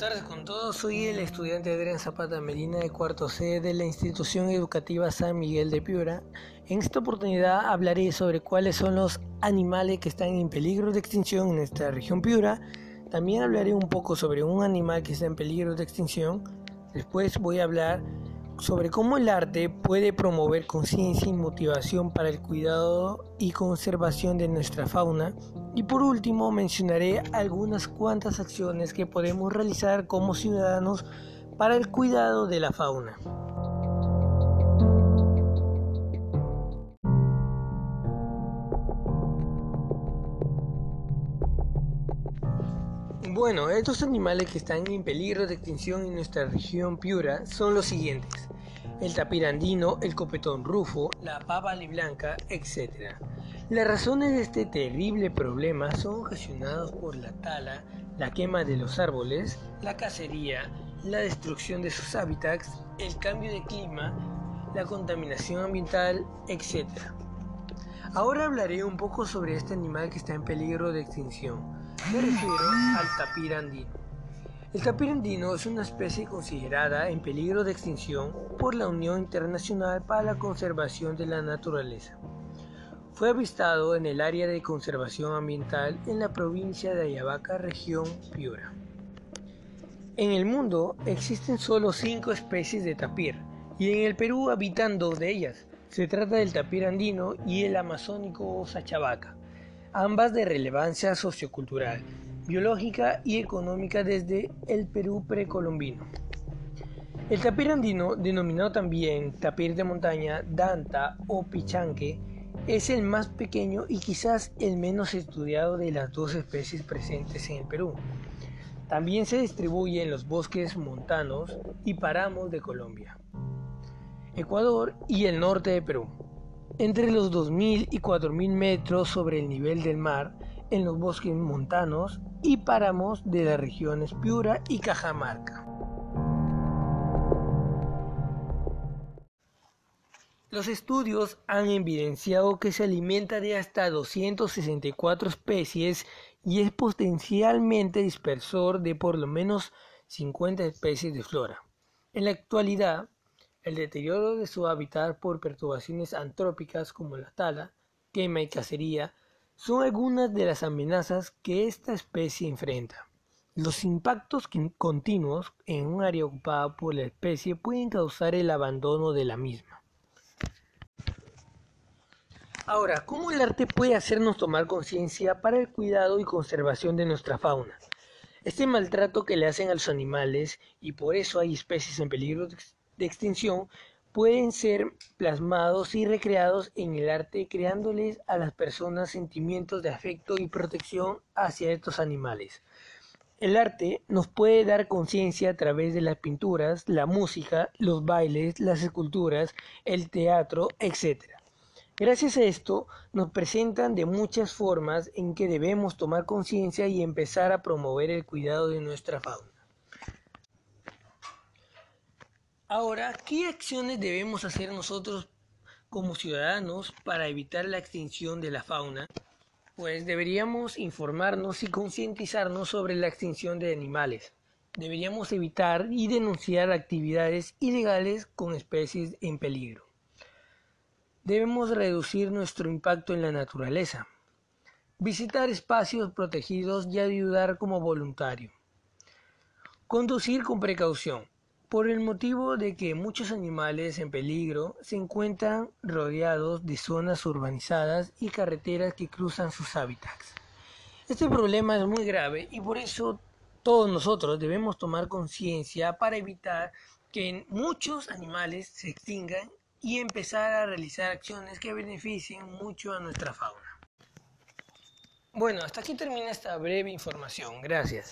tardes con todos, soy el estudiante Adrián Zapata Medina de cuarto C de la institución educativa San Miguel de Piura. En esta oportunidad hablaré sobre cuáles son los animales que están en peligro de extinción en nuestra región Piura. También hablaré un poco sobre un animal que está en peligro de extinción. Después voy a hablar sobre cómo el arte puede promover conciencia y motivación para el cuidado y conservación de nuestra fauna. Y por último mencionaré algunas cuantas acciones que podemos realizar como ciudadanos para el cuidado de la fauna. Bueno, estos animales que están en peligro de extinción en nuestra región Piura son los siguientes el tapir andino, el copetón rufo, la pava blanca, etc. Las razones de este terrible problema son ocasionadas por la tala, la quema de los árboles, la cacería, la destrucción de sus hábitats, el cambio de clima, la contaminación ambiental, etc. Ahora hablaré un poco sobre este animal que está en peligro de extinción. Me refiero al tapir andino. El tapir andino es una especie considerada en peligro de extinción por la Unión Internacional para la Conservación de la Naturaleza. Fue avistado en el área de conservación ambiental en la provincia de Ayabaca, región Piura. En el mundo existen solo cinco especies de tapir y en el Perú habitan dos de ellas. Se trata del tapir andino y el amazónico sachabaca, ambas de relevancia sociocultural biológica y económica desde el Perú precolombino. El tapir andino, denominado también tapir de montaña, danta o pichanque, es el más pequeño y quizás el menos estudiado de las dos especies presentes en el Perú. También se distribuye en los bosques montanos y páramos de Colombia, Ecuador y el norte de Perú. Entre los 2.000 y 4.000 metros sobre el nivel del mar, en los bosques montanos y páramos de las regiones Piura y Cajamarca. Los estudios han evidenciado que se alimenta de hasta 264 especies y es potencialmente dispersor de por lo menos 50 especies de flora. En la actualidad, el deterioro de su hábitat por perturbaciones antrópicas como la tala, quema y cacería son algunas de las amenazas que esta especie enfrenta. Los impactos continuos en un área ocupada por la especie pueden causar el abandono de la misma. Ahora, ¿cómo el arte puede hacernos tomar conciencia para el cuidado y conservación de nuestra fauna? Este maltrato que le hacen a los animales, y por eso hay especies en peligro de extinción, pueden ser plasmados y recreados en el arte creándoles a las personas sentimientos de afecto y protección hacia estos animales. El arte nos puede dar conciencia a través de las pinturas, la música, los bailes, las esculturas, el teatro, etc. Gracias a esto nos presentan de muchas formas en que debemos tomar conciencia y empezar a promover el cuidado de nuestra fauna. Ahora, ¿qué acciones debemos hacer nosotros como ciudadanos para evitar la extinción de la fauna? Pues deberíamos informarnos y concientizarnos sobre la extinción de animales. Deberíamos evitar y denunciar actividades ilegales con especies en peligro. Debemos reducir nuestro impacto en la naturaleza. Visitar espacios protegidos y ayudar como voluntario. Conducir con precaución por el motivo de que muchos animales en peligro se encuentran rodeados de zonas urbanizadas y carreteras que cruzan sus hábitats. Este problema es muy grave y por eso todos nosotros debemos tomar conciencia para evitar que muchos animales se extingan y empezar a realizar acciones que beneficien mucho a nuestra fauna. Bueno, hasta aquí termina esta breve información. Gracias.